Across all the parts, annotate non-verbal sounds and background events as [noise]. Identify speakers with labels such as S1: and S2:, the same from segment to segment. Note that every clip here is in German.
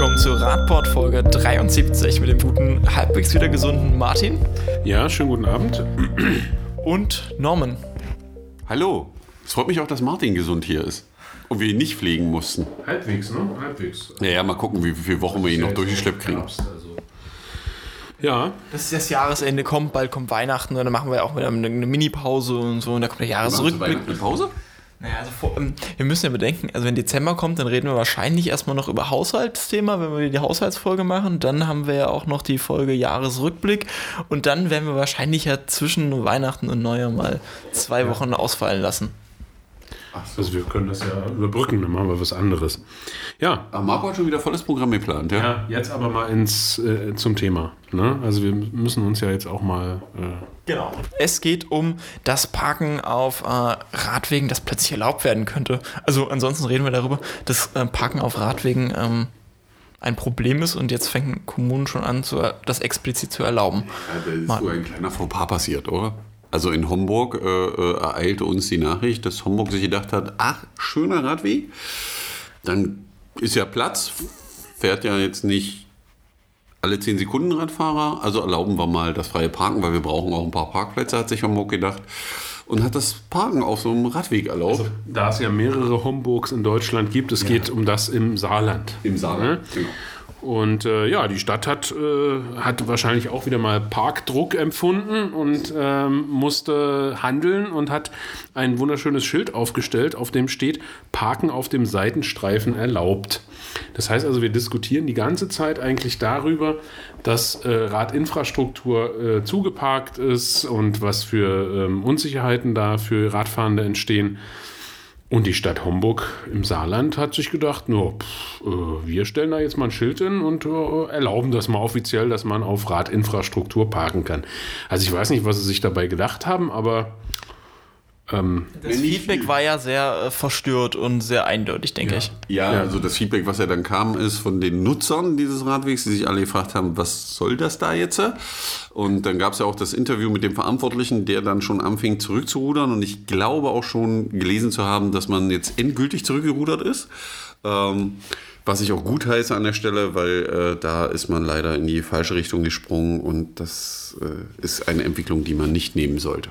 S1: willkommen zu Radport Folge 73 mit dem guten, halbwegs wieder gesunden Martin.
S2: Ja, schönen guten Abend.
S1: Und Norman.
S3: Hallo. Es freut mich auch, dass Martin gesund hier ist. Und wir ihn nicht pflegen mussten.
S2: Halbwegs, ne? Halbwegs.
S3: Naja, mal gucken, wie, wie viele Wochen wir ihn noch durchgeschleppt kriegen.
S2: Also. Ja.
S1: Das ist das Jahresende, kommt, bald kommt Weihnachten und dann machen wir auch wieder eine, eine Mini-Pause und so und da kommt der Jahresrückblick.
S3: Eine Pause?
S1: Naja, also vor, ähm, wir müssen ja bedenken, also wenn Dezember kommt, dann reden wir wahrscheinlich erstmal noch über Haushaltsthema, wenn wir die Haushaltsfolge machen. Dann haben wir ja auch noch die Folge Jahresrückblick und dann werden wir wahrscheinlich ja zwischen Weihnachten und Neujahr mal zwei Wochen ausfallen lassen.
S2: Also wir können das ja überbrücken, dann machen wir was anderes. Ja.
S3: Aber Marco hat schon wieder volles Programm geplant, ja?
S2: Ja, jetzt aber mal ins, äh, zum Thema. Ne? Also wir müssen uns ja jetzt auch mal... Äh
S1: Genau. Es geht um das Parken auf äh, Radwegen, das plötzlich erlaubt werden könnte. Also ansonsten reden wir darüber, dass äh, Parken auf Radwegen ähm, ein Problem ist und jetzt fängt Kommunen schon an, zu, das explizit zu erlauben.
S3: Ja, da ist Mal. so ein kleiner Fauxpas passiert, oder? Also in Homburg äh, äh, ereilte uns die Nachricht, dass Homburg sich gedacht hat, ach, schöner Radweg, dann ist ja Platz, fährt ja jetzt nicht alle 10 Sekunden Radfahrer, also erlauben wir mal das freie Parken, weil wir brauchen auch ein paar Parkplätze, hat sich Homburg gedacht. Und hat das Parken auf so einem Radweg erlaubt. Also,
S2: da es ja mehrere Homburgs in Deutschland gibt, es ja. geht um das im Saarland.
S3: Im Saarland, ja? genau.
S2: Und äh, ja, die Stadt hat, äh, hat wahrscheinlich auch wieder mal Parkdruck empfunden und ähm, musste handeln und hat ein wunderschönes Schild aufgestellt, auf dem steht Parken auf dem Seitenstreifen erlaubt. Das heißt also, wir diskutieren die ganze Zeit eigentlich darüber, dass äh, Radinfrastruktur äh, zugeparkt ist und was für ähm, Unsicherheiten da für Radfahrende entstehen. Und die Stadt Homburg im Saarland hat sich gedacht, nur, pff, äh, wir stellen da jetzt mal ein Schild hin und äh, erlauben das mal offiziell, dass man auf Radinfrastruktur parken kann. Also ich weiß nicht, was sie sich dabei gedacht haben, aber
S1: ähm, das Feedback war ja sehr äh, verstört und sehr eindeutig, denke
S3: ja.
S1: ich.
S3: Ja, ja, also das Feedback, was ja dann kam, ist von den Nutzern dieses Radwegs, die sich alle gefragt haben, was soll das da jetzt? Und dann gab es ja auch das Interview mit dem Verantwortlichen, der dann schon anfing zurückzurudern. Und ich glaube auch schon gelesen zu haben, dass man jetzt endgültig zurückgerudert ist. Ähm, was ich auch gut heiße an der Stelle, weil äh, da ist man leider in die falsche Richtung gesprungen und das äh, ist eine Entwicklung, die man nicht nehmen sollte.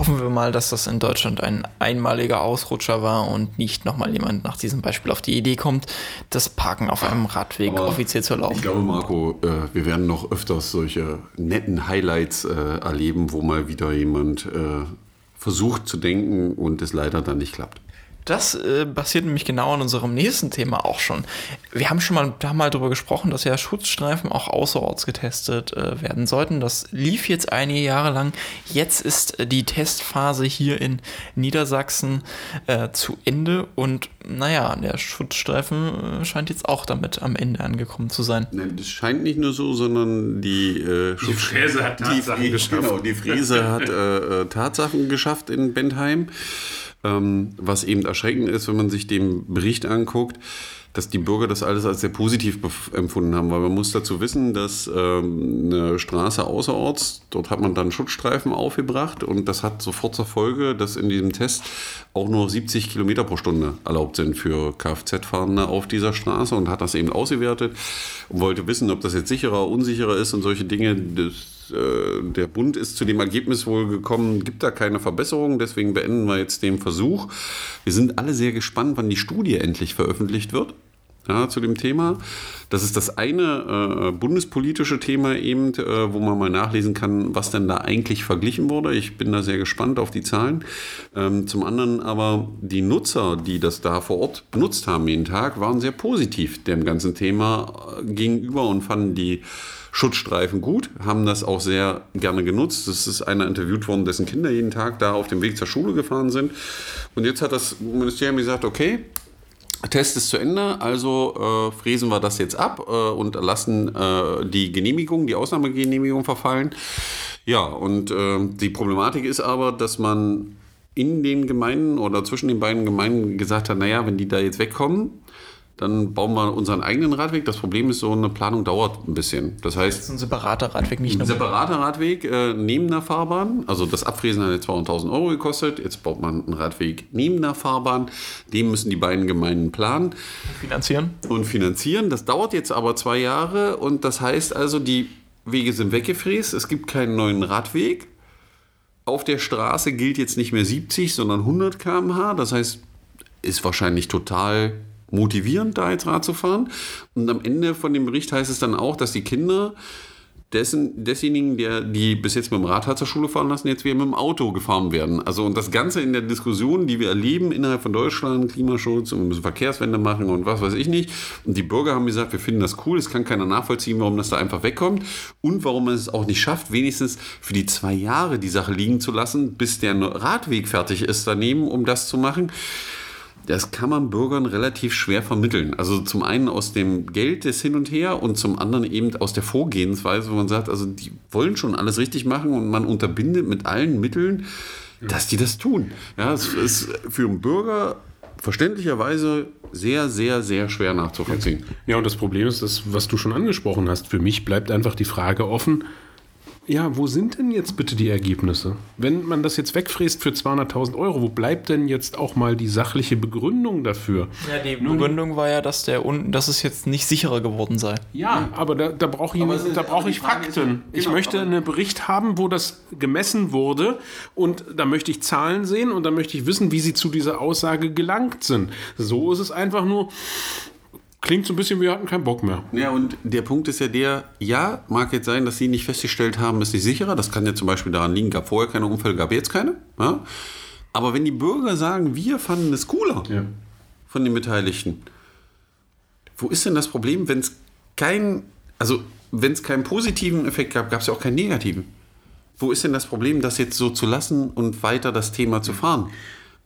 S1: Hoffen wir mal, dass das in Deutschland ein einmaliger Ausrutscher war und nicht nochmal jemand nach diesem Beispiel auf die Idee kommt, das Parken auf einem Radweg Aber offiziell zu erlauben.
S3: Ich glaube, Marco, äh, wir werden noch öfters solche netten Highlights äh, erleben, wo mal wieder jemand äh, versucht zu denken und es leider dann nicht klappt.
S1: Das äh, passiert nämlich genau in unserem nächsten Thema auch schon. Wir haben schon mal, da mal darüber gesprochen, dass ja Schutzstreifen auch außerorts getestet äh, werden sollten. Das lief jetzt einige Jahre lang. Jetzt ist äh, die Testphase hier in Niedersachsen äh, zu Ende und naja, der Schutzstreifen äh, scheint jetzt auch damit am Ende angekommen zu sein.
S3: Nein, das scheint nicht nur so, sondern die,
S2: äh, die Fräse hat Tatsachen
S3: die,
S2: geschafft.
S3: Genau, die Fräse hat Tatsachen geschafft in Bentheim. Ähm, was eben erschreckend ist, wenn man sich den Bericht anguckt, dass die Bürger das alles als sehr positiv empfunden haben, weil man muss dazu wissen, dass ähm, eine Straße außerorts, dort hat man dann Schutzstreifen aufgebracht und das hat sofort zur Folge, dass in diesem Test auch nur 70 Kilometer pro Stunde erlaubt sind für Kfz-Fahrende auf dieser Straße und hat das eben ausgewertet und wollte wissen, ob das jetzt sicherer, unsicherer ist und solche Dinge. Das äh, der Bund ist zu dem Ergebnis wohl gekommen, gibt da keine Verbesserung, deswegen beenden wir jetzt den Versuch. Wir sind alle sehr gespannt, wann die Studie endlich veröffentlicht wird. Ja, zu dem Thema. Das ist das eine äh, bundespolitische Thema eben, äh, wo man mal nachlesen kann, was denn da eigentlich verglichen wurde. Ich bin da sehr gespannt auf die Zahlen. Ähm, zum anderen aber die Nutzer, die das da vor Ort benutzt haben jeden Tag, waren sehr positiv dem ganzen Thema äh, gegenüber und fanden die Schutzstreifen gut, haben das auch sehr gerne genutzt. Es ist einer interviewt worden, dessen Kinder jeden Tag da auf dem Weg zur Schule gefahren sind. Und jetzt hat das Ministerium gesagt, okay, Test ist zu Ende, also äh, fräsen wir das jetzt ab äh, und lassen äh, die Genehmigung, die Ausnahmegenehmigung verfallen. Ja, und äh, die Problematik ist aber, dass man in den Gemeinden oder zwischen den beiden Gemeinden gesagt hat, naja, wenn die da jetzt wegkommen, dann bauen wir unseren eigenen Radweg. Das Problem ist, so eine Planung dauert ein bisschen. Das heißt,
S1: Das ist ein separater Radweg, nicht
S3: ein separater Radweg äh, neben der Fahrbahn. Also das Abfräsen hat jetzt 200.000 Euro gekostet. Jetzt baut man einen Radweg neben der Fahrbahn. Den müssen die beiden Gemeinden planen
S1: finanzieren.
S3: und finanzieren. Das dauert jetzt aber zwei Jahre und das heißt also, die Wege sind weggefräst. Es gibt keinen neuen Radweg. Auf der Straße gilt jetzt nicht mehr 70, sondern 100 km/h. Das heißt, ist wahrscheinlich total motivierend, da jetzt Rad zu fahren. Und am Ende von dem Bericht heißt es dann auch, dass die Kinder dessen, desjenigen, der die bis jetzt mit dem Rad hat zur Schule fahren lassen, jetzt wieder mit dem Auto gefahren werden. Also und das Ganze in der Diskussion, die wir erleben innerhalb von Deutschland, Klimaschutz und wir müssen Verkehrswende machen und was weiß ich nicht. Und die Bürger haben gesagt, wir finden das cool, es kann keiner nachvollziehen, warum das da einfach wegkommt und warum man es auch nicht schafft, wenigstens für die zwei Jahre die Sache liegen zu lassen, bis der Radweg fertig ist daneben, um das zu machen. Das kann man Bürgern relativ schwer vermitteln. Also zum einen aus dem Geld des Hin und Her und zum anderen eben aus der Vorgehensweise, wo man sagt, also die wollen schon alles richtig machen und man unterbindet mit allen Mitteln, dass die das tun. Ja, es ist für einen Bürger verständlicherweise sehr, sehr, sehr schwer nachzuvollziehen.
S2: Ja, und das Problem ist, das, was du schon angesprochen hast. Für mich bleibt einfach die Frage offen, ja, wo sind denn jetzt bitte die Ergebnisse? Wenn man das jetzt wegfräst für 200.000 Euro, wo bleibt denn jetzt auch mal die sachliche Begründung dafür?
S1: Ja, die Begründung war ja, dass, der dass es jetzt nicht sicherer geworden sei.
S2: Ja, aber da, da brauche ich,
S3: ist-
S2: da brauche
S3: aber
S2: ich
S3: Frage ist
S2: Fakten. ich
S3: genau,
S2: möchte
S3: aber-
S2: einen Bericht haben, wo das gemessen wurde und da möchte ich Zahlen sehen und da möchte ich wissen, wie sie zu dieser Aussage gelangt sind. So ist es einfach nur, klingt so ein bisschen, wir hatten keinen Bock mehr.
S3: Ja, und der Punkt ist ja der, ja, mag jetzt sein, dass sie nicht festgestellt haben, ist nicht sicherer. Das kann ja zum Beispiel daran liegen, gab vorher keine Unfälle, gab jetzt keine. Ja? Aber wenn die Bürger sagen, wir fanden es cooler
S2: Ja.
S3: von den Beteiligten, wo ist denn das Problem, wenn es kein, also wenn es keinen positiven Effekt gab, gab es ja auch keinen negativen. Wo ist denn das Problem, das jetzt so zu lassen und weiter das Thema zu fahren?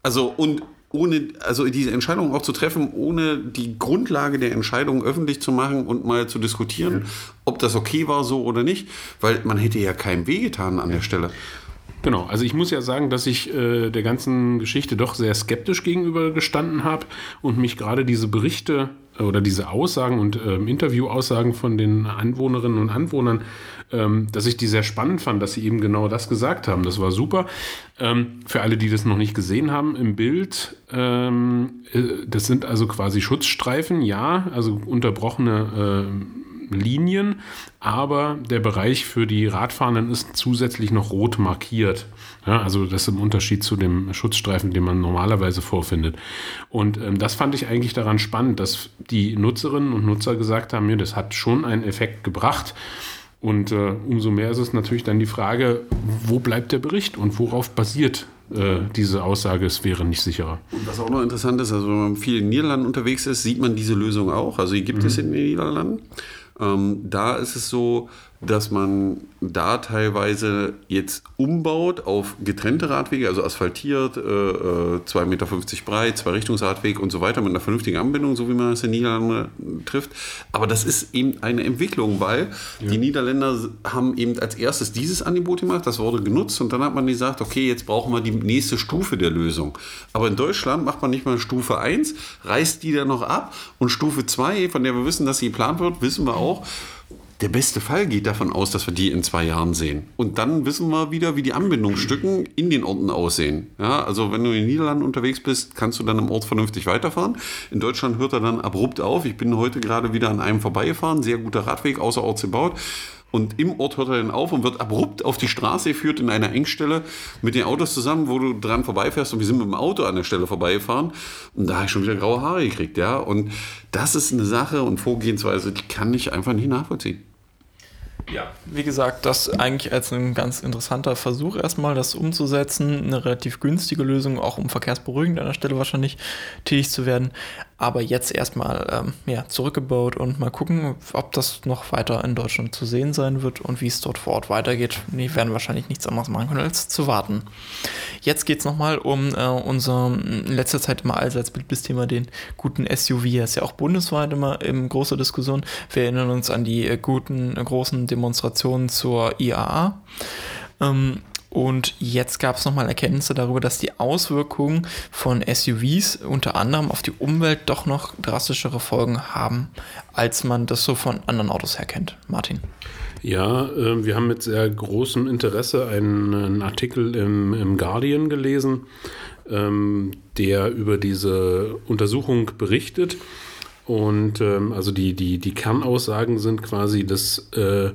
S3: Also und ohne, also diese Entscheidung auch zu treffen, ohne die Grundlage der Entscheidung öffentlich zu machen und mal zu diskutieren, ob das okay war so oder nicht, weil man hätte ja keinem wehgetan an der Stelle.
S2: Genau, also ich muss ja sagen, dass ich äh, der ganzen Geschichte doch sehr skeptisch gegenüber gestanden habe und mich gerade diese Berichte äh, oder diese Aussagen und ähm, Interviewaussagen von den Anwohnerinnen und Anwohnern, ähm, dass ich die sehr spannend fand, dass sie eben genau das gesagt haben. Das war super. Ähm, für alle, die das noch nicht gesehen haben, im Bild, ähm, äh, das sind also quasi Schutzstreifen, ja, also unterbrochene äh, Linien, aber der Bereich für die Radfahrenden ist zusätzlich noch rot markiert. Ja, also das ist im Unterschied zu dem Schutzstreifen, den man normalerweise vorfindet. Und ähm, das fand ich eigentlich daran spannend, dass die Nutzerinnen und Nutzer gesagt haben, mir, das hat schon einen Effekt gebracht. Und äh, umso mehr ist es natürlich dann die Frage, wo bleibt der Bericht und worauf basiert äh, diese Aussage, es wäre nicht sicherer.
S3: Und was auch noch interessant ist, also wenn man viel in den Niederlanden unterwegs ist, sieht man diese Lösung auch. Also die gibt es in den Niederlanden. Ähm, da ist es so, dass man da teilweise jetzt umbaut auf getrennte Radwege, also asphaltiert, äh, äh, 2,50 Meter breit, zwei Richtungsradweg und so weiter mit einer vernünftigen Anbindung, so wie man das in den Niederlanden trifft. Aber das ist eben eine Entwicklung, weil die Niederländer haben eben als erstes dieses Angebot gemacht, das wurde genutzt und dann hat man gesagt, okay, jetzt brauchen wir die nächste Stufe der Lösung. Aber in Deutschland macht man nicht mal Stufe 1, reißt die dann noch ab und Stufe 2, von der wir wissen, dass sie geplant wird, wissen wir auch, der beste Fall geht davon aus, dass wir die in zwei Jahren sehen. Und dann wissen wir wieder, wie die Anbindungsstücken in den Orten aussehen. Ja, also wenn du in den Niederlanden unterwegs bist, kannst du dann im Ort vernünftig weiterfahren. In Deutschland hört er dann abrupt auf. Ich bin heute gerade wieder an einem vorbeigefahren, sehr guter Radweg, außerorts gebaut. Und im Ort hört er dann auf und wird abrupt auf die Straße geführt in einer Engstelle mit den Autos zusammen, wo du dran vorbeifährst. Und wir sind mit dem Auto an der Stelle vorbeigefahren. Und da habe ich schon wieder graue Haare gekriegt. Ja? Und das ist eine Sache und Vorgehensweise, die kann ich einfach nicht nachvollziehen.
S1: Ja, wie gesagt, das eigentlich als ein ganz interessanter Versuch erstmal, das umzusetzen. Eine relativ günstige Lösung, auch um verkehrsberuhigend an der Stelle wahrscheinlich tätig zu werden. Aber jetzt erstmal ähm, ja, zurückgebaut und mal gucken, ob das noch weiter in Deutschland zu sehen sein wird und wie es dort vor Ort weitergeht. Die werden wahrscheinlich nichts anderes machen können, als zu warten. Jetzt geht es nochmal um äh, unser in letzter Zeit immer allseits beliebtes Thema, den guten SUV. Das ist ja auch bundesweit immer in großer Diskussion. Wir erinnern uns an die äh, guten, äh, großen Demonstrationen zur IAA. Ähm, Und jetzt gab es nochmal Erkenntnisse darüber, dass die Auswirkungen von SUVs unter anderem auf die Umwelt doch noch drastischere Folgen haben, als man das so von anderen Autos her kennt. Martin.
S2: Ja, äh, wir haben mit sehr großem Interesse einen, einen Artikel im, im, Guardian gelesen, ähm, der über diese Untersuchung berichtet. Und ähm, also die, die, die Kernaussagen sind quasi, dass äh,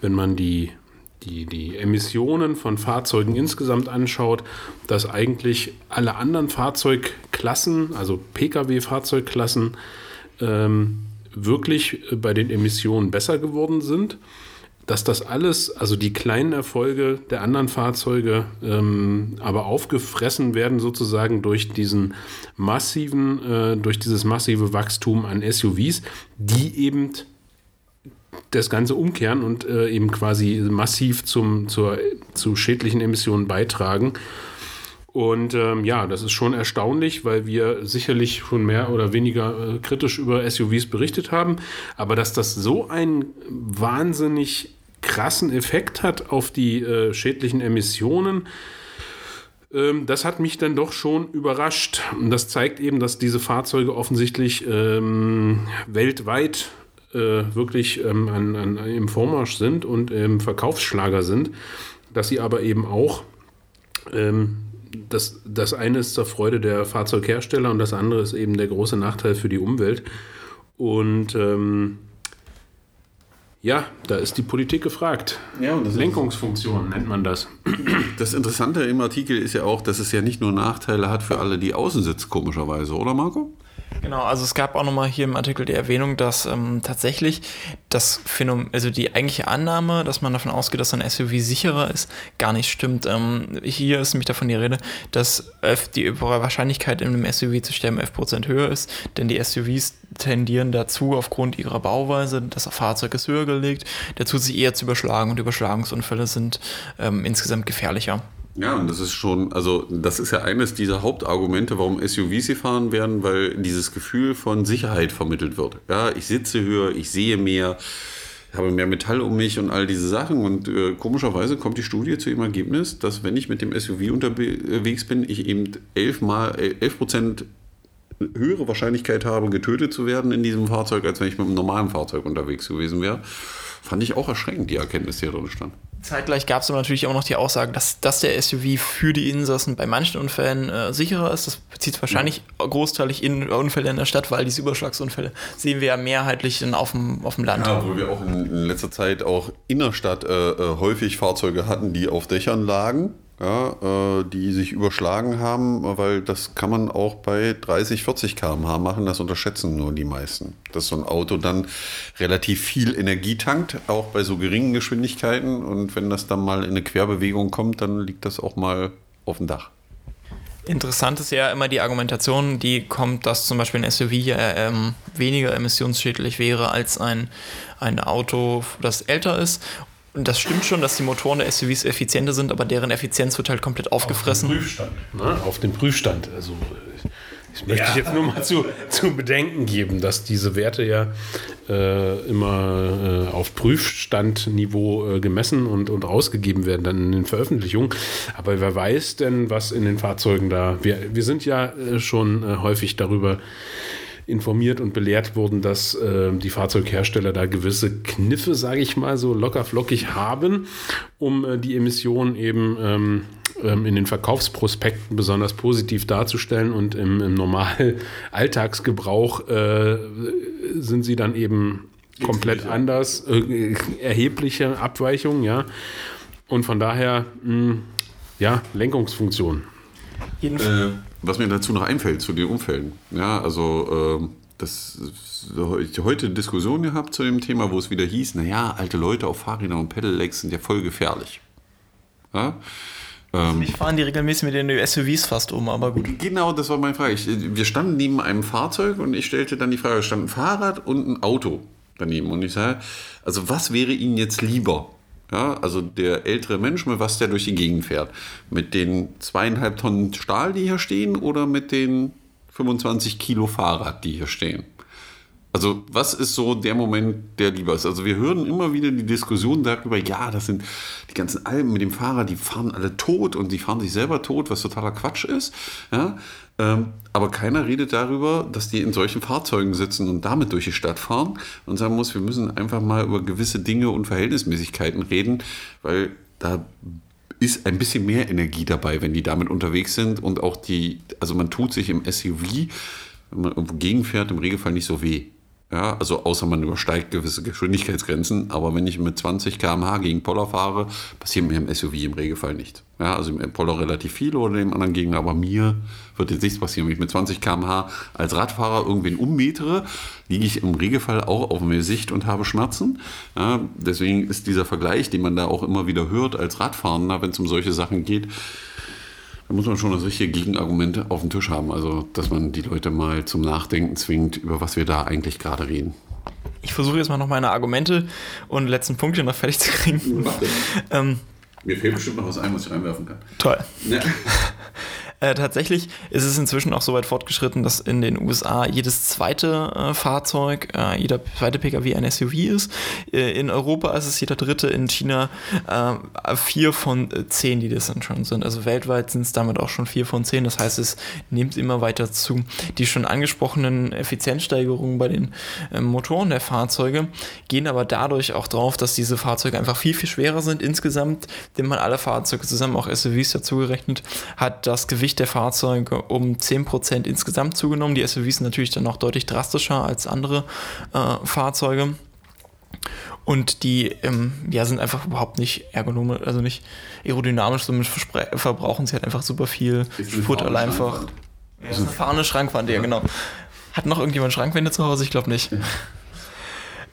S2: wenn man die die, die Emissionen von Fahrzeugen insgesamt anschaut, dass eigentlich alle anderen Fahrzeugklassen, also Pkw-Fahrzeugklassen, ähm, wirklich bei den Emissionen besser geworden sind. Dass das alles, also die kleinen Erfolge der anderen Fahrzeuge, ähm, aber aufgefressen werden sozusagen durch diesen massiven, äh, durch dieses massive Wachstum an SUVs, die eben das Ganze umkehren und äh, eben quasi massiv zum, zur, zu schädlichen Emissionen beitragen. Und ähm, ja, das ist schon erstaunlich, weil wir sicherlich schon mehr oder weniger äh, kritisch über SUVs berichtet haben. Aber dass das so einen wahnsinnig krassen Effekt hat auf die äh, schädlichen Emissionen, ähm, das hat mich dann doch schon überrascht. Und das zeigt eben, dass diese Fahrzeuge offensichtlich ähm, weltweit äh, wirklich ähm, an, an, im Vormarsch sind und im Verkaufsschlager sind, dass sie aber eben auch ähm, das, das eine ist zur Freude der Fahrzeughersteller und das andere ist eben der große Nachteil für die Umwelt. Und ähm, ja, da ist die Politik gefragt. Ja, Lenkungsfunktion nennt man das.
S3: Das Interessante im Artikel ist ja auch, dass es ja nicht nur Nachteile hat für alle, die außen sitzen, komischerweise, oder Marco?
S1: Genau, also es gab auch nochmal hier im Artikel die Erwähnung, dass ähm, tatsächlich das Phänomen, also die eigentliche Annahme, dass man davon ausgeht, dass ein SUV sicherer ist, gar nicht stimmt. Ähm, hier ist nämlich davon die Rede, dass die Wahrscheinlichkeit in einem SUV zu sterben 11% höher ist, denn die SUVs tendieren dazu, aufgrund ihrer Bauweise, das Fahrzeug ist höher gelegt, dazu sie eher zu überschlagen und Überschlagungsunfälle sind ähm, insgesamt gefährlicher.
S3: Ja, und das ist schon, also das ist ja eines dieser Hauptargumente, warum SUVs gefahren werden, weil dieses Gefühl von Sicherheit vermittelt wird. Ja, ich sitze höher, ich sehe mehr, habe mehr Metall um mich und all diese Sachen. Und äh, komischerweise kommt die Studie zu dem Ergebnis, dass wenn ich mit dem SUV unterwegs bin, ich eben 11 mal 11 Prozent höhere Wahrscheinlichkeit habe, getötet zu werden in diesem Fahrzeug, als wenn ich mit einem normalen Fahrzeug unterwegs gewesen wäre. Fand ich auch erschreckend, die Erkenntnis, die da drin stand.
S1: Zeitgleich gab es natürlich auch noch die Aussage, dass, dass der SUV für die Insassen bei manchen Unfällen äh, sicherer ist. Das bezieht sich wahrscheinlich ja. großteilig in Unfälle in der Stadt, weil diese Überschlagsunfälle sehen wir ja mehrheitlich in, auf, dem, auf dem Land.
S3: Ja, obwohl wir auch in, in letzter Zeit auch innerstadt äh, äh häufig Fahrzeuge hatten, die auf Dächern lagen ja, äh, die sich überschlagen haben, weil das kann man auch bei 30, 40 km/h machen. Das unterschätzen nur die meisten. Dass so ein Auto dann relativ viel Energie tankt, auch bei so geringen Geschwindigkeiten. Und wenn das dann mal in eine Querbewegung kommt, dann liegt das auch mal auf dem Dach.
S1: Interessant ist ja immer die Argumentation, die kommt, dass zum Beispiel ein SUV ja ähm, weniger emissionsschädlich wäre als ein, ein Auto, das älter ist. Das stimmt schon, dass die Motoren der SUVs effizienter sind, aber deren Effizienz wird halt komplett aufgefressen.
S2: Auf den Prüfstand. Ne? Auf den Prüfstand. Also ich möchte ja. jetzt nur mal zu, zu bedenken geben, dass diese Werte ja äh, immer äh, auf Prüfstandniveau äh, gemessen und, und ausgegeben werden dann in den Veröffentlichungen. Aber wer weiß denn, was in den Fahrzeugen da. Wir, wir sind ja äh, schon äh, häufig darüber informiert und belehrt wurden, dass äh, die Fahrzeughersteller da gewisse Kniffe, sage ich mal, so lockerflockig haben, um äh, die Emissionen eben ähm, ähm, in den Verkaufsprospekten besonders positiv darzustellen und im, im normalen [laughs] Alltagsgebrauch äh, sind sie dann eben komplett anders, äh, erhebliche Abweichungen, ja. Und von daher, mh, hm, ja, Lenkungsfunktion.
S3: Äh, was mir dazu noch einfällt, zu den Unfällen. Ja, also äh, das ich heute eine Diskussion gehabt zu dem Thema, wo es wieder hieß, naja, alte Leute auf Fahrrädern und Pedelecs sind ja voll gefährlich. Ja?
S1: Ähm, ich fahren die regelmäßig mit den SUVs fast um, aber gut.
S3: Genau, das war meine Frage. Ich, wir standen neben einem Fahrzeug und ich stellte dann die Frage, stand ein Fahrrad und ein Auto daneben. Und ich sage, also was wäre Ihnen jetzt lieber? Ja, also der ältere Mensch, mit was der durch die Gegend fährt. Mit den zweieinhalb Tonnen Stahl, die hier stehen, oder mit den 25 Kilo Fahrrad, die hier stehen. Also was ist so der Moment, der lieber ist? Also wir hören immer wieder die Diskussion darüber, ja, das sind die ganzen Alben mit dem Fahrer, die fahren alle tot und die fahren sich selber tot, was totaler Quatsch ist. Ja? Ähm, aber keiner redet darüber, dass die in solchen Fahrzeugen sitzen und damit durch die Stadt fahren und sagen muss, wir müssen einfach mal über gewisse Dinge und Verhältnismäßigkeiten reden, weil da ist ein bisschen mehr Energie dabei, wenn die damit unterwegs sind und auch die, also man tut sich im SUV, wenn man irgendwo gegenfährt, im Regelfall nicht so weh. Ja, also außer man übersteigt gewisse Geschwindigkeitsgrenzen, aber wenn ich mit 20 km/h gegen Poller fahre, passiert mir im SUV im Regelfall nicht. Ja, also im Poller relativ viel oder dem anderen Gegner, aber mir wird jetzt nichts passieren. Wenn ich mit 20 km/h als Radfahrer irgendwen ummetere, liege ich im Regelfall auch auf mir Sicht und habe Schmerzen. Ja, deswegen ist dieser Vergleich, den man da auch immer wieder hört als Radfahrender, wenn es um solche Sachen geht, da muss man schon das richtige Gegenargument auf dem Tisch haben. Also, dass man die Leute mal zum Nachdenken zwingt, über was wir da eigentlich gerade reden.
S1: Ich versuche jetzt mal noch meine Argumente und letzten Punkte noch fertig zu kriegen.
S3: ähm, Mir fehlt bestimmt noch was ein, was ich einwerfen kann.
S1: Toll. Ja. [laughs] Äh, tatsächlich ist es inzwischen auch so weit fortgeschritten, dass in den USA jedes zweite äh, Fahrzeug, äh, jeder zweite Pkw ein SUV ist. Äh, in Europa ist es jeder dritte, in China äh, vier von äh, zehn, die das dann schon sind. Also weltweit sind es damit auch schon vier von zehn. Das heißt, es nimmt immer weiter zu. Die schon angesprochenen Effizienzsteigerungen bei den Motoren der Fahrzeuge gehen aber dadurch auch drauf, dass diese Fahrzeuge einfach viel, viel schwerer sind insgesamt, wenn man alle Fahrzeuge zusammen, auch SUVs dazugerechnet, hat das Gewicht Gewicht der Fahrzeuge um 10% insgesamt zugenommen. Die SUVs sind natürlich dann noch deutlich drastischer als andere äh, Fahrzeuge. Und die ähm, ja, sind einfach überhaupt nicht ergonomisch, also nicht aerodynamisch, somit verbrauchen sie halt einfach super viel Sprit einfach. Ja, ist eine fahrende Schrankwand, ja, genau. Hat noch irgendjemand Schrankwände zu Hause? Ich glaube nicht.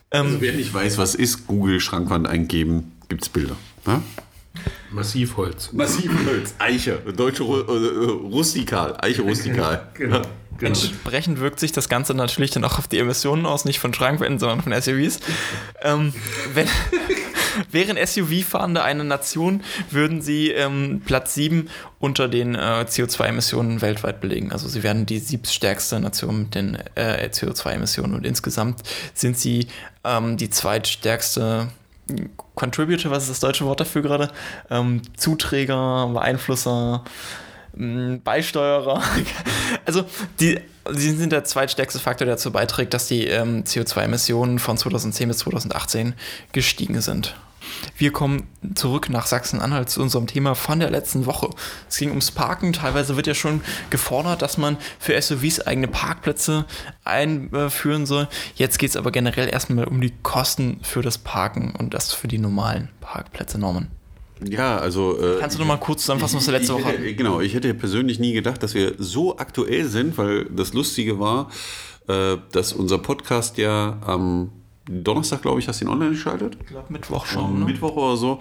S3: also ähm, wer nicht weiß, was ist, Google Schrankwand eingeben, gibt es Bilder. Ne?
S2: Massivholz.
S3: Massivholz. Eiche. Deutsche Ru äh, Rustikal. Eiche Rustikal. [laughs] genau.
S1: Genau. Entsprechend wirkt sich das Ganze natürlich dann auch auf die Emissionen aus, nicht von Schrankwänden, sondern von SUVs. ähm, wenn, [laughs] wären SUV-Fahrende eine Nation, würden sie ähm, Platz 7 unter den äh, CO2-Emissionen weltweit belegen. Also sie werden die siebstärkste Nation mit den äh, CO2-Emissionen und insgesamt sind sie ähm, die zweitstärkste Contributor, was ist das deutsche Wort dafür gerade? Ähm, Zuträger, Beeinflusser, ähm, Beisteuerer. [laughs] also die, die sind der zweitstärkste Faktor, der dazu beiträgt, dass die ähm, CO2-Emissionen von 2010 bis 2018 gestiegen sind. Wir kommen zurück nach Sachsen-Anhalt zu unserem Thema von der letzten Woche. Es ging ums Parken. Teilweise wird ja schon gefordert, dass man für SUVs eigene Parkplätze einführen soll. Jetzt geht es aber generell erstmal um die Kosten für das Parken und das für die normalen Parkplätze, Norman.
S3: Ja, also.
S1: Äh, Kannst du noch mal kurz zusammenfassen, was wir letzte Woche
S3: hatten? Genau, ich hätte persönlich nie gedacht, dass wir so aktuell sind, weil das Lustige war, äh, dass unser Podcast ja am Donnerstag, glaube ich, hast du ihn online geschaltet.
S1: Ich glaube, Mittwoch schon.
S3: Ne? Mittwoch oder so.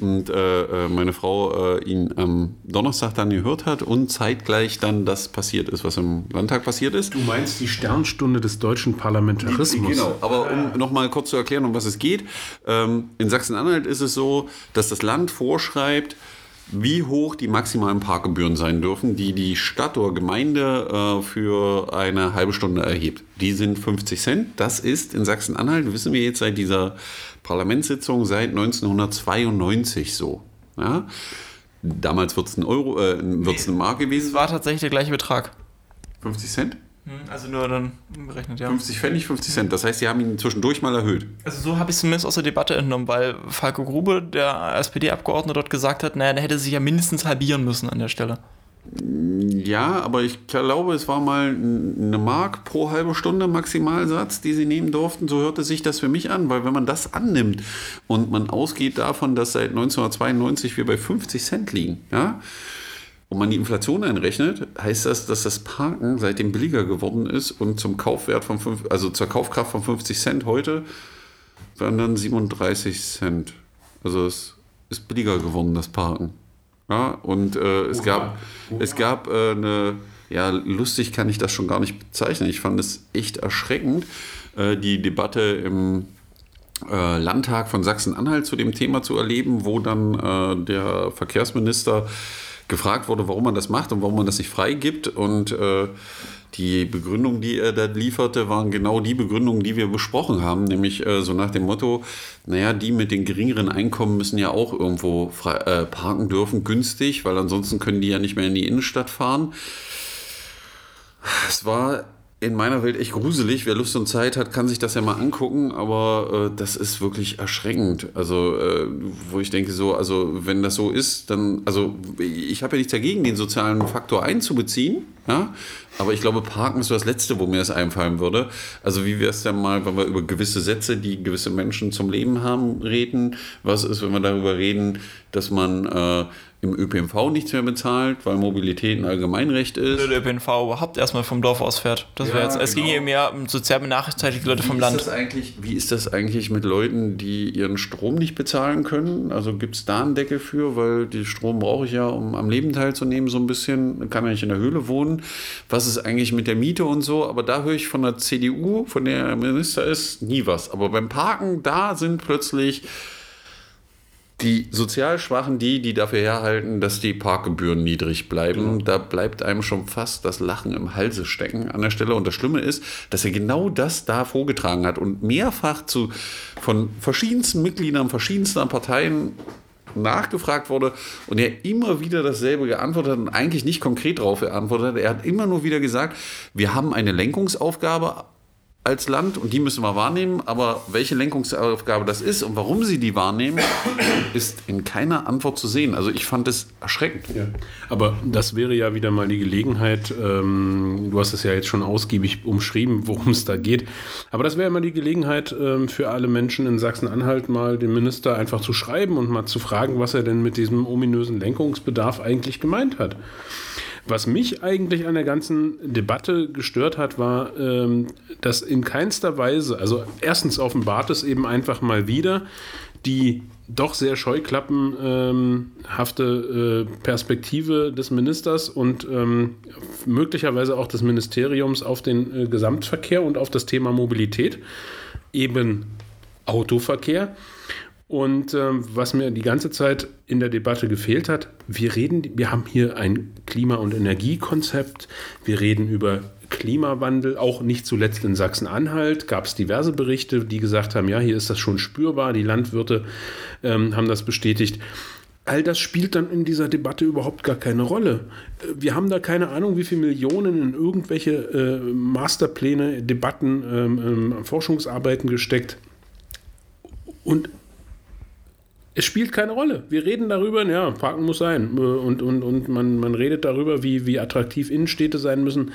S3: Und äh, äh, meine Frau äh, ihn am Donnerstag dann gehört hat und zeitgleich dann das passiert ist, was im Landtag passiert ist.
S2: Du meinst die Sternstunde des deutschen Parlamentarismus.
S3: Genau, aber um nochmal kurz zu erklären, um was es geht. Ähm, in Sachsen-Anhalt ist es so, dass das Land vorschreibt, wie hoch die maximalen Parkgebühren sein dürfen, die die Stadt oder Gemeinde äh, für eine halbe Stunde erhebt. Die sind 50 Cent. Das ist in Sachsen-Anhalt, wissen wir jetzt seit dieser Parlamentssitzung, seit 1992 so. Ja? Damals wird es ein Euro, äh, wird's eine Mark gewesen.
S1: Es war tatsächlich der gleiche Betrag.
S3: 50 Cent?
S1: Hm, also nur dann berechnet, ja.
S3: 50 Pfennig, 50 Cent. Das heißt, sie haben ihn zwischendurch mal erhöht.
S1: Also so habe ich es zumindest aus der Debatte entnommen, weil Falco Grube, der SPD-Abgeordnete, dort gesagt hat, naja, der hätte sich ja mindestens halbieren müssen an der Stelle.
S3: Ja, aber ich glaube, es war mal eine Mark pro halbe Stunde Maximalsatz, die sie nehmen durften. So hörte sich das für mich an, weil wenn man das annimmt und man ausgeht davon, dass seit 1992 wir bei 50 Cent liegen, ja, und man die Inflation einrechnet, heißt das, dass das Parken seitdem billiger geworden ist und zum Kaufwert von 5, also zur Kaufkraft von 50 Cent heute wären dann 37 Cent. Also es ist billiger geworden, das Parken. Ja, und äh, es, gab, es gab äh, eine, ja, lustig kann ich das schon gar nicht bezeichnen. Ich fand es echt erschreckend, äh, die Debatte im äh, Landtag von Sachsen-Anhalt zu dem Thema zu erleben, wo dann äh, der Verkehrsminister gefragt wurde, warum man das macht und warum man das nicht freigibt. Und äh, die Begründung, die er da lieferte, waren genau die Begründungen, die wir besprochen haben, nämlich äh, so nach dem Motto, naja, die mit den geringeren Einkommen müssen ja auch irgendwo frei, äh, parken dürfen, günstig, weil ansonsten können die ja nicht mehr in die Innenstadt fahren. Es war in meiner Welt echt gruselig. Wer Lust und Zeit hat, kann sich das ja mal angucken, aber äh, das ist wirklich erschreckend. Also, äh, wo ich denke, so, also, wenn das so ist, dann, also, ich habe ja nichts dagegen, den sozialen Faktor einzubeziehen, ja, aber ich glaube, Parken ist das Letzte, wo mir das einfallen würde. Also, wie wäre es denn mal, wenn wir über gewisse Sätze, die gewisse Menschen zum Leben haben, reden? Was ist, wenn wir darüber reden, dass man äh, im ÖPNV nichts mehr bezahlt, weil Mobilität ein Allgemeinrecht ist.
S1: Der ÖPNV überhaupt erstmal vom Dorf aus fährt. Das
S3: Ja,
S1: jetzt, es
S3: genau.
S1: ging eben mehr um sozial benachteiligte Leute vom
S3: wie
S1: Land.
S3: Ist das eigentlich, wie ist das eigentlich mit Leuten, die ihren Strom nicht bezahlen können? Also gibt es da einen Deckel für, weil den Strom brauche ich ja, um am Leben teilzunehmen, so ein bisschen. Kann ja nicht in der Höhle wohnen. Was ist eigentlich mit der Miete und so? Aber da höre ich von der CDU, von der er Minister ist, nie was. Aber beim Parken, da sind plötzlich die sozial Schwachen die, die dafür herhalten, dass die Parkgebühren niedrig bleiben. Da bleibt einem schon fast das Lachen im Halse stecken an der Stelle. Und das Schlimme ist, dass er genau das da vorgetragen hat und mehrfach zu, von verschiedensten Mitgliedern verschiedenster Parteien nachgefragt wurde und er immer wieder dasselbe geantwortet hat und eigentlich nicht konkret darauf geantwortet hat. Er hat immer nur wieder gesagt, wir haben eine Lenkungsaufgabe als Land und die müssen wir wahrnehmen, aber welche Lenkungsaufgabe das ist und warum sie die wahrnehmen, ist in keiner Antwort zu sehen. Also ich fand es erschreckend.
S2: Ja. Aber das wäre ja wieder mal die Gelegenheit, ähm, du hast es ja jetzt schon ausgiebig umschrieben, worum es da geht, aber das wäre mal die Gelegenheit ähm, für alle Menschen in Sachsen-Anhalt mal dem Minister einfach zu schreiben und mal zu fragen, was er denn mit diesem ominösen Lenkungsbedarf eigentlich gemeint hat. Was mich eigentlich an der ganzen Debatte gestört hat, war, ähm, dass in keinster Weise, also erstens offenbart es eben einfach mal wieder die doch sehr scheuklappenhafte äh, Perspektive des Ministers und ähm, möglicherweise auch des Ministeriums auf den äh, Gesamtverkehr und auf das Thema Mobilität, eben Autoverkehr. Und ähm, was mir die ganze Zeit in der Debatte gefehlt hat, wir reden, wir haben hier ein Klima- und Energiekonzept, wir reden über Klimawandel, auch nicht zuletzt in Sachsen-Anhalt gab es diverse Berichte, die gesagt haben, ja, hier ist das schon spürbar, die Landwirte ähm, haben das bestätigt. All das spielt dann in dieser Debatte überhaupt gar keine Rolle. Äh, Wir haben da keine Ahnung, wie viele Millionen in irgendwelche äh, Masterpläne, Debatten, ähm, ähm, Forschungsarbeiten gesteckt. Und es spielt keine Rolle. Wir reden darüber, ja, Parken muss sein. Äh, Und, und, und man, man redet darüber, wie, wie attraktiv Innenstädte sein müssen.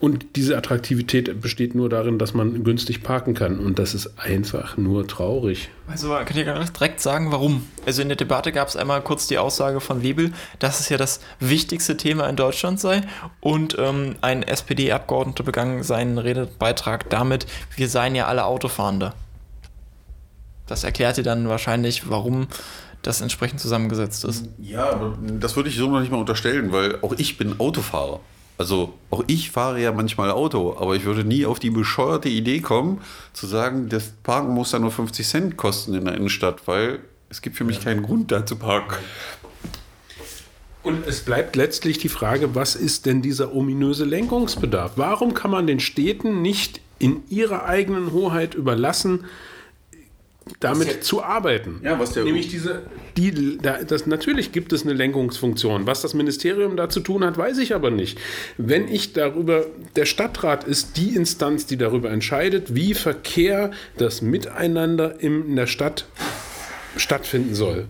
S2: Und diese Attraktivität besteht nur darin, dass man günstig parken kann. Und das ist einfach nur traurig.
S1: Also man kann ja direkt sagen, warum. Also in der Debatte gab es einmal kurz die Aussage von Webel, dass es ja das wichtigste Thema in Deutschland sei und ähm, ein SPD-Abgeordneter begann seinen Redebeitrag damit, wir seien ja alle Autofahrende. Das erklärte dann wahrscheinlich, warum das entsprechend zusammengesetzt ist.
S3: Ja, aber das würde ich so noch nicht mal unterstellen, weil auch ich bin Autofahrer. Also auch ich fahre ja manchmal Auto, aber ich würde nie auf die bescheuerte Idee kommen, zu sagen, das Parken muss dann nur 50 Cent kosten in der Innenstadt, weil es gibt für mich keinen Grund, da zu parken.
S2: Und es bleibt letztlich die Frage, was ist denn dieser ominöse Lenkungsbedarf? Warum kann man den Städten nicht in ihrer eigenen Hoheit überlassen, damit
S3: der-
S2: zu arbeiten?
S3: Ja, was der-
S2: Nämlich diese, die, da, das, natürlich gibt es eine Lenkungsfunktion. Was das Ministerium da zu tun hat, weiß ich aber nicht. Wenn ich darüber, der Stadtrat ist die Instanz, die darüber entscheidet, wie Verkehr, das Miteinander in, der Stadt stattfinden soll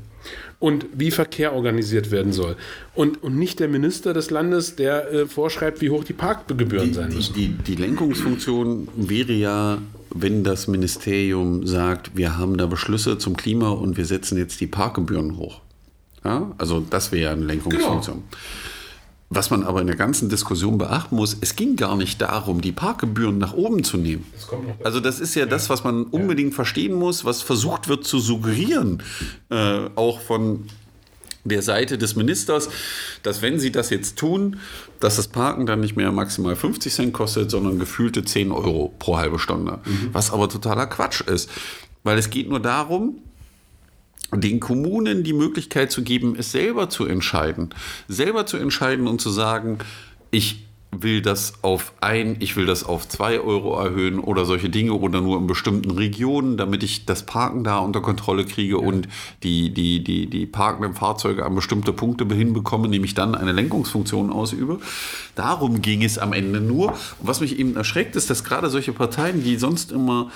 S2: und wie Verkehr organisiert werden soll. Und, und nicht der Minister des Landes, der äh, vorschreibt, wie hoch die Parkgebühren
S3: Die,
S2: sein
S3: die,
S2: müssen.
S3: die, die Lenkungsfunktion wäre ja, wenn das Ministerium sagt, wir haben da Beschlüsse zum Klima und wir setzen jetzt die Parkgebühren hoch. Ja, also das wäre ja eine Lenkungsfunktion. Was man aber in der ganzen Diskussion beachten muss, es ging gar nicht darum, die Parkgebühren nach oben zu nehmen. Also das ist ja, das, was man unbedingt verstehen muss, was versucht wird zu suggerieren, äh, auch von der Seite des Ministers, dass wenn sie das jetzt tun, dass das Parken dann nicht mehr maximal 50 Cent kostet, sondern gefühlte 10 Euro pro halbe Stunde. Was aber totaler Quatsch ist. Weil es geht nur darum, den Kommunen die Möglichkeit zu geben, es selber zu entscheiden. Selber zu entscheiden und zu sagen, ich will das auf ein, ich will das auf zwei Euro erhöhen oder solche Dinge oder nur in bestimmten Regionen, damit ich das Parken da unter Kontrolle kriege ja. und die, die, die, die parkenden Fahrzeuge an bestimmte Punkte hinbekomme, nämlich dann eine Lenkungsfunktion ausübe. Darum ging es am Ende nur. Und was mich eben erschreckt, ist, dass gerade solche Parteien, die sonst immer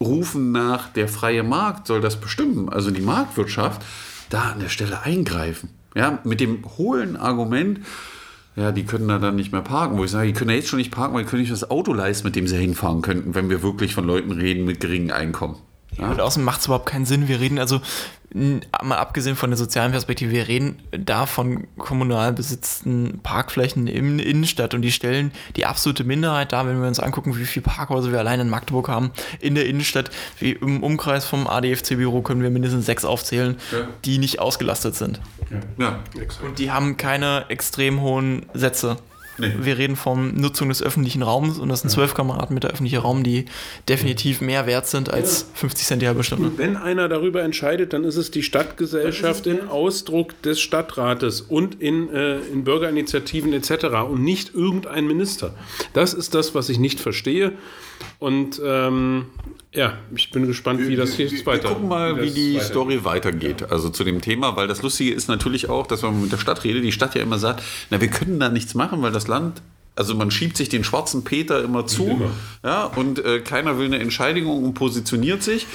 S3: rufen nach, der freie Markt soll das bestimmen, also die Marktwirtschaft, da an der Stelle eingreifen. Ja, mit dem hohlen Argument, ja, die können da dann nicht mehr parken. Wo ich sage, die können ja jetzt schon nicht parken, weil die können nicht das Auto leisten, mit dem sie hinfahren könnten, wenn wir wirklich von Leuten reden mit geringem Einkommen.
S1: Ja, und außerdem macht es überhaupt keinen Sinn. Wir reden also, mal abgesehen von der sozialen Perspektive, wir reden da von kommunal besitzten Parkflächen in der Innenstadt und die stellen die absolute Minderheit dar, wenn wir uns angucken, wie viele Parkhäuser wir allein in Magdeburg haben, in der Innenstadt. Wie im Umkreis vom ADFC-Büro können wir mindestens sechs aufzählen, ja. die nicht ausgelastet sind. Ja, exakt. Und die haben keine extrem hohen Sätze. Nee. Wir reden von Nutzung des öffentlichen Raums und das sind 12 Quadratmeter öffentlicher Raum, die definitiv mehr wert sind als ja. 50 Cent die halbe Stunde.
S2: Und wenn einer darüber entscheidet, dann ist es die Stadtgesellschaft in Ausdruck des Stadtrates und in, äh, in Bürgerinitiativen etc. und nicht irgendein Minister. Das ist das, was ich nicht verstehe. Und ähm, ja, ich bin gespannt, wie das jetzt weiter.
S3: Wir gucken mal, wie, wie die weitergeht. Story weitergeht. Also zu dem Thema, weil das Lustige ist natürlich auch, dass man mit der Stadt redet, die Stadt ja immer sagt, na, wir können da nichts machen, weil das Land also man schiebt sich den schwarzen Peter immer zu immer. Ja, und äh, keiner will eine Entscheidung und positioniert sich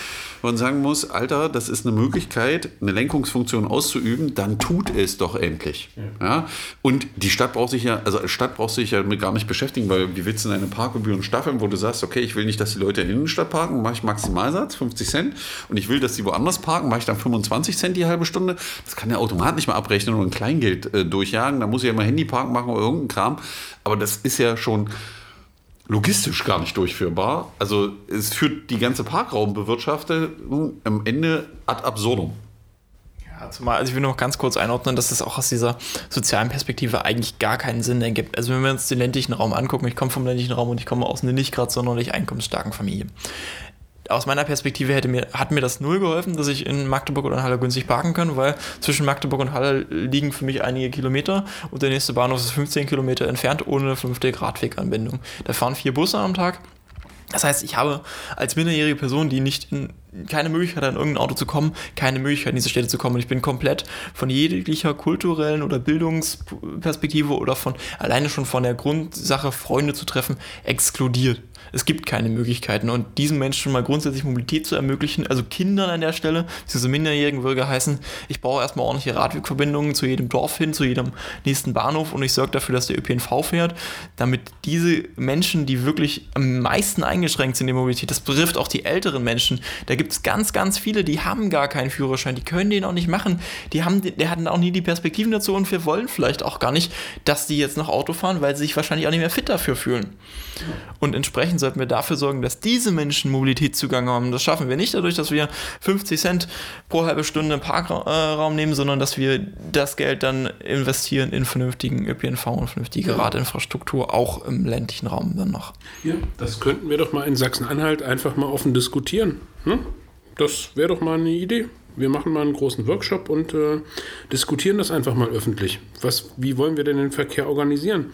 S3: man sagen muss, Alter, das ist eine Möglichkeit, eine Lenkungsfunktion auszuüben, dann tut es doch endlich. Ja. ja? Und die Stadt braucht sich ja, also Stadt braucht sich ja mit gar nicht beschäftigen, weil wie willst du deine Parkgebühren staffeln, wo du sagst, okay, ich will nicht, dass die Leute in der Innenstadt parken, mache ich Maximalsatz, 50 Cent, und ich will, dass sie woanders parken, mache ich dann 25 Cent die halbe Stunde. Das kann der Automat nicht mal abrechnen und ein Kleingeld äh, durchjagen, da muss ich ja mal Handyparken machen oder irgendeinen Kram. Aber das ist ja schon logistisch gar nicht durchführbar. Also es führt die ganze Parkraumbewirtschaftung am Ende ad absurdum.
S1: Ja, zumal, also ich will noch ganz kurz einordnen, dass es auch aus dieser sozialen Perspektive eigentlich gar keinen Sinn ergibt. Also wenn wir uns den ländlichen Raum angucken, ich komme vom ländlichen Raum und ich komme aus einer nicht gerade sonderlich einkommensstarken Familie aus meiner Perspektive hätte mir, hat mir das null geholfen, dass ich in Magdeburg oder in Halle günstig parken kann, weil zwischen Magdeburg und Halle liegen für mich einige Kilometer und der nächste Bahnhof ist 15 Kilometer entfernt ohne 5D Radweganbindung. Da fahren vier Busse am Tag. Das heißt, ich habe als minderjährige Person, die nicht in, keine Möglichkeit hat, in irgendein Auto zu kommen, keine Möglichkeit, in diese Städte zu kommen. Ich bin komplett von jeglicher kulturellen oder Bildungsperspektive oder von alleine schon von der Grundsache, Freunde zu treffen, exkludiert es gibt keine Möglichkeiten. Und diesen Menschen mal grundsätzlich Mobilität zu ermöglichen, also Kindern an der Stelle, diese Minderjährigen würde heißen, ich brauche erstmal ordentliche Radwegverbindungen zu jedem Dorf hin, zu jedem nächsten Bahnhof und ich sorge dafür, dass der ÖPNV fährt, damit diese Menschen, die wirklich am meisten eingeschränkt sind in der Mobilität, das betrifft auch die älteren Menschen, da gibt es ganz, ganz viele, die haben gar keinen Führerschein, die können den auch nicht machen, die haben, der hatten auch nie die Perspektiven dazu und wir wollen vielleicht auch gar nicht, dass die jetzt noch Auto fahren, weil sie sich wahrscheinlich auch nicht mehr fit dafür fühlen. Und entsprechend sollten wir dafür sorgen, dass diese Menschen Mobilitätszugang haben. Das schaffen wir nicht dadurch, dass wir 50 Cent pro halbe Stunde Parkraum nehmen, sondern dass wir das Geld dann investieren in vernünftigen ÖPNV und vernünftige. Radinfrastruktur, auch im ländlichen Raum dann noch.
S2: Ja, das könnten wir doch mal in Sachsen-Anhalt einfach mal offen diskutieren. Hm? Das wäre doch mal eine Idee. Wir machen mal einen großen Workshop und äh, diskutieren das einfach mal öffentlich. Was, wie wollen wir denn den Verkehr organisieren?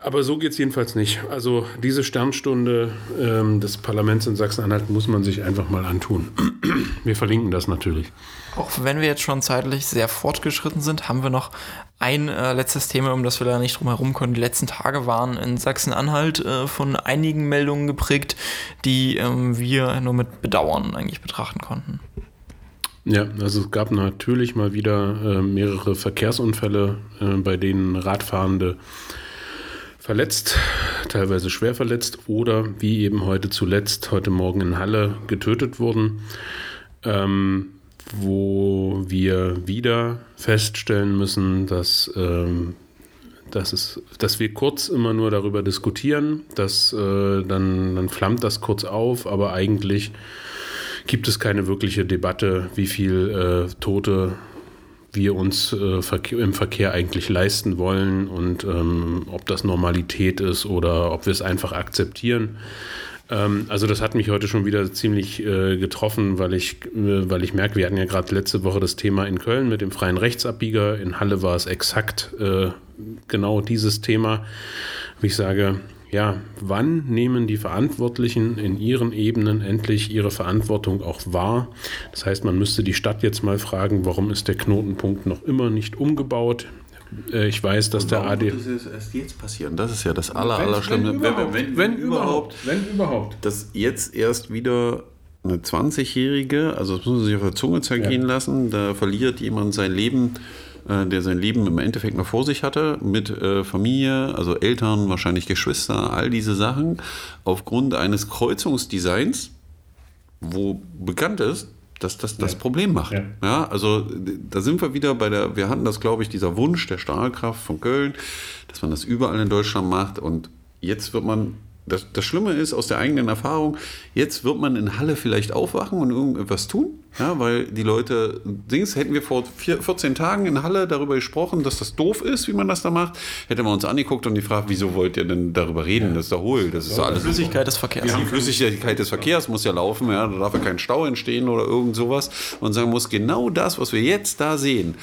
S2: Aber so geht es jedenfalls nicht. Also diese Sternstunde ähm, des Parlaments in Sachsen-Anhalt muss man sich einfach mal antun. [clears throat] Wir verlinken das natürlich.
S1: Auch wenn wir jetzt schon zeitlich sehr fortgeschritten sind, haben wir noch ein äh, letztes Thema, um das wir da nicht drum herum können. Die letzten Tage waren in Sachsen-Anhalt äh, von einigen Meldungen geprägt, die ähm, wir nur mit Bedauern eigentlich betrachten konnten.
S2: Ja, also es gab natürlich mal wieder äh, mehrere Verkehrsunfälle, äh, bei denen Radfahrende verletzt, teilweise schwer verletzt oder wie eben heute zuletzt, heute Morgen in Halle getötet wurden, ähm, wo wir wieder feststellen müssen, dass, ähm, dass, es, dass wir kurz immer nur darüber diskutieren, dass äh, dann, dann flammt das kurz auf, aber eigentlich gibt es keine wirkliche Debatte, wie viel äh, Tote wir uns äh, im Verkehr eigentlich leisten wollen und ähm, ob das Normalität ist oder ob wir es einfach akzeptieren. Ähm, also das hat mich heute schon wieder ziemlich äh, getroffen, weil ich, äh, weil ich merke, wir hatten ja gerade letzte Woche das Thema in Köln mit dem freien Rechtsabbieger. In Halle war es exakt äh, genau dieses Thema. Wie ich sage, ja, wann nehmen die Verantwortlichen in ihren Ebenen endlich ihre Verantwortung auch wahr? Das heißt, man müsste die Stadt jetzt mal fragen, warum ist der Knotenpunkt noch immer nicht umgebaut? Äh, ich weiß, dass der AD.
S3: Das ist erst jetzt passieren. Das ist ja das aller, aller Schlimme.
S2: Wenn, wenn, wenn, wenn, überhaupt. Wenn überhaupt.
S3: Dass jetzt erst wieder eine 20-Jährige, also das muss man sich auf der Zunge zergehen ja. lassen, da verliert jemand sein Leben, äh, der sein Leben im Endeffekt noch vor sich hatte, mit äh, Familie, also Eltern, wahrscheinlich Geschwister, all diese Sachen, aufgrund eines Kreuzungsdesigns, wo bekannt ist, dass das das ja. Problem macht. Ja. ja. also da sind wir wieder bei der, wir hatten das, glaube ich, dieser Wunsch der Stahlkraft von Köln, dass man das überall in Deutschland macht und jetzt wird man das, das Schlimme ist aus der eigenen Erfahrung, jetzt wird man in Halle vielleicht aufwachen und irgendetwas tun, ja, weil die Leute, Dings, hätten wir vor vier, 14 Tagen in Halle darüber gesprochen, dass das doof ist, wie man das da macht, hätten wir uns angeguckt und die gefragt, wieso wollt ihr denn darüber reden? Ja. Das ist doch hohl, das ist alles.
S1: Die Flüssigkeit des Verkehrs.
S3: Ja, die Flüssigkeit des Verkehrs muss ja laufen, ja, da darf ja kein Stau entstehen oder irgend sowas. Und sagen muss, genau das, was wir jetzt da sehen,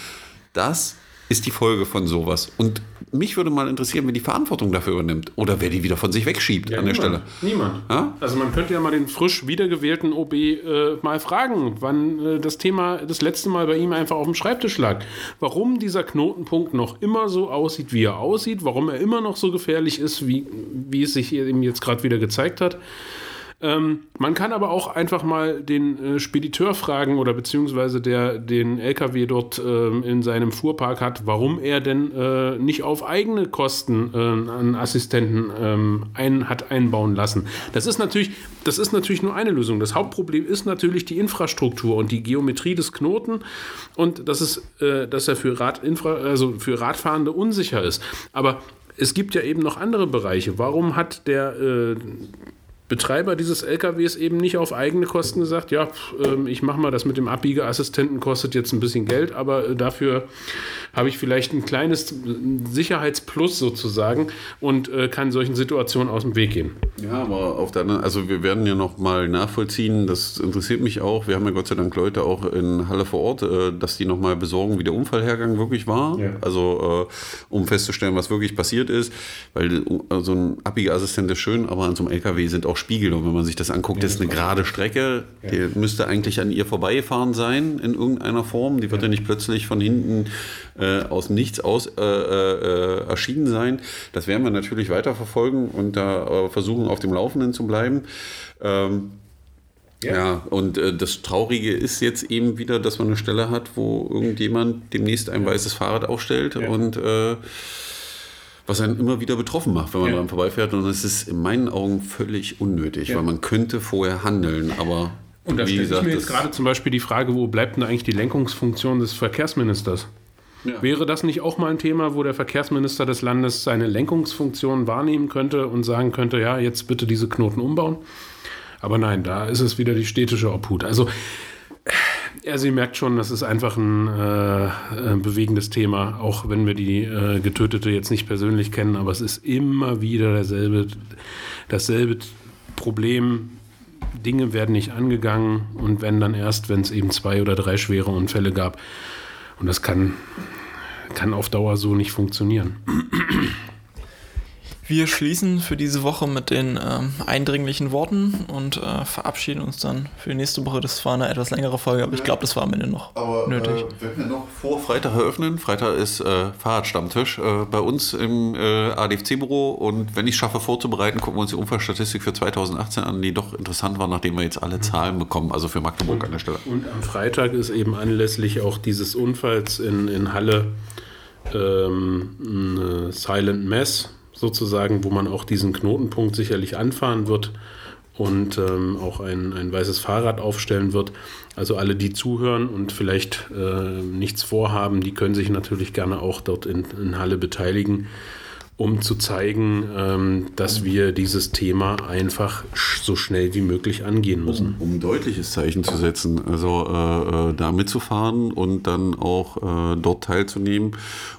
S3: das ist die Folge von sowas. Und mich würde mal interessieren, wer die Verantwortung dafür übernimmt oder wer die wieder von sich wegschiebt ja, an
S2: niemand,
S3: der Stelle.
S2: Niemand. Ja? Also man könnte ja mal den frisch wiedergewählten OB äh, mal fragen, wann äh, das Thema das letzte Mal bei ihm einfach auf dem Schreibtisch lag. Warum dieser Knotenpunkt noch immer so aussieht, wie er aussieht, warum er immer noch so gefährlich ist, wie, wie es sich eben jetzt gerade wieder gezeigt hat. Ähm, man kann aber auch einfach mal den äh, Spediteur fragen oder beziehungsweise der den LKW dort äh, in seinem Fuhrpark hat, warum er denn äh, nicht auf eigene Kosten äh, einen Assistenten ähm, ein, hat einbauen lassen. Das ist natürlich, das ist natürlich nur eine Lösung. Das Hauptproblem ist natürlich die Infrastruktur und die Geometrie des Knoten und dass es, äh, dass er für Radinfra, also für Radfahrende unsicher ist. Aber es gibt ja eben noch andere Bereiche. Warum hat der äh, Betreiber dieses LKWs eben nicht auf eigene Kosten gesagt, ja, ähm, ich mache mal das mit dem Abbiegeassistenten, kostet jetzt ein bisschen Geld, aber äh, dafür habe ich vielleicht ein kleines Sicherheitsplus sozusagen und äh, kann solchen Situationen aus dem Weg gehen.
S3: Ja, aber auf der anderen, also wir werden ja noch mal nachvollziehen, das interessiert mich auch, wir haben ja Gott sei Dank Leute auch in Halle vor Ort, äh, dass die noch mal besorgen, wie der Unfallhergang wirklich war, ja. also um festzustellen, was wirklich passiert ist, weil so ein Abbiegeassistent ist schön, aber an so einem LKW sind auch auch Spiegel. Und wenn man sich das anguckt, ja, das ist eine gerade Strecke. Ja. Die müsste eigentlich an ihr vorbeigefahren sein in irgendeiner Form. Die wird ja, ja nicht plötzlich von hinten äh, aus Nichts aus äh, äh, erschienen sein. Das werden wir natürlich weiterverfolgen und da äh, versuchen, auf dem Laufenden zu bleiben. Ähm, ja. ja, und äh, das Traurige ist jetzt eben wieder, dass man eine Stelle hat, wo irgendjemand demnächst ein weißes Fahrrad aufstellt und äh, was einen immer wieder betroffen macht, wenn man ja. daran vorbeifährt. Und es ist in meinen Augen völlig unnötig, ja. weil man könnte vorher handeln, aber
S2: und da stelle ich mir jetzt gerade zum Beispiel die Frage, wo bleibt denn eigentlich die Lenkungsfunktion des Verkehrsministers? Ja. Wäre das nicht auch mal ein Thema, wo der Verkehrsminister des Landes seine Lenkungsfunktion wahrnehmen könnte und sagen könnte, ja, jetzt bitte diese Knoten umbauen? Aber nein, da ist es wieder die städtische Obhut. Also ja, sie merkt schon, das ist einfach ein äh, bewegendes Thema, auch wenn wir die äh, Getötete jetzt nicht persönlich kennen, aber es ist immer wieder derselbe, dasselbe Problem. Dinge werden nicht angegangen und wenn dann erst, wenn es eben zwei oder drei schwere Unfälle gab. Und das kann, kann auf Dauer so nicht funktionieren.
S1: Wir schließen für diese Woche mit den ähm, eindringlichen Worten und äh, verabschieden uns dann für die nächste Woche. Das war eine etwas längere Folge, aber ich glaube, das war am Ende noch aber, nötig.
S3: Äh, wenn wir noch vor Freitag eröffnen, Freitag ist äh, Fahrradstammtisch äh, bei uns im äh, ADFC-Büro und wenn ich schaffe vorzubereiten, gucken wir uns die Unfallstatistik für 2018 an, die doch interessant war, nachdem wir jetzt alle Zahlen bekommen, also für Magdeburg
S2: und,
S3: an der Stelle.
S2: Und am Freitag ist eben anlässlich auch dieses Unfalls in, in Halle ähm, eine Silent Mess sozusagen, wo man auch diesen Knotenpunkt sicherlich anfahren wird und ähm, auch ein, ein weißes Fahrrad aufstellen wird. Also alle, die zuhören und vielleicht äh, nichts vorhaben, die können sich natürlich gerne auch dort in, in Halle beteiligen um zu zeigen, ähm, dass wir dieses Thema einfach so schnell wie möglich angehen müssen.
S3: Um, um ein deutliches Zeichen zu setzen, also äh, äh, da mitzufahren und dann auch äh, dort teilzunehmen,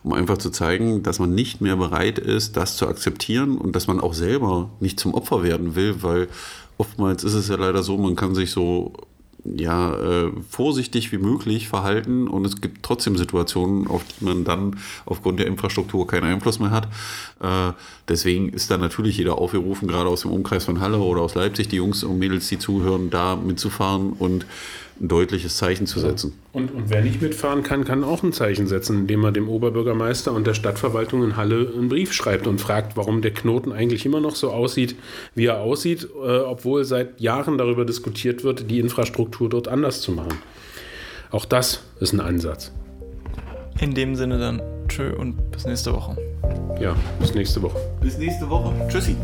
S3: um einfach zu zeigen, dass man nicht mehr bereit ist, das zu akzeptieren und dass man auch selber nicht zum Opfer werden will, weil oftmals ist es ja leider so, man kann sich so ja, äh, vorsichtig wie möglich verhalten und es gibt trotzdem Situationen, auf die man dann aufgrund der Infrastruktur keinen Einfluss mehr hat. Äh, deswegen ist da natürlich jeder aufgerufen, gerade aus dem Umkreis von Halle oder aus Leipzig, die Jungs und Mädels, die zuhören, da mitzufahren und deutliches Zeichen zu setzen.
S2: Und, und wer nicht mitfahren kann, kann auch ein Zeichen setzen, indem er dem Oberbürgermeister und der Stadtverwaltung in Halle einen Brief schreibt und fragt, warum der Knoten eigentlich immer noch so aussieht, wie er aussieht, äh, obwohl seit Jahren darüber diskutiert wird, die Infrastruktur dort anders zu machen. Auch das ist ein Ansatz.
S1: In dem Sinne dann, tschö und bis nächste Woche.
S2: Ja, bis nächste Woche.
S3: Bis nächste Woche. Tschüssi.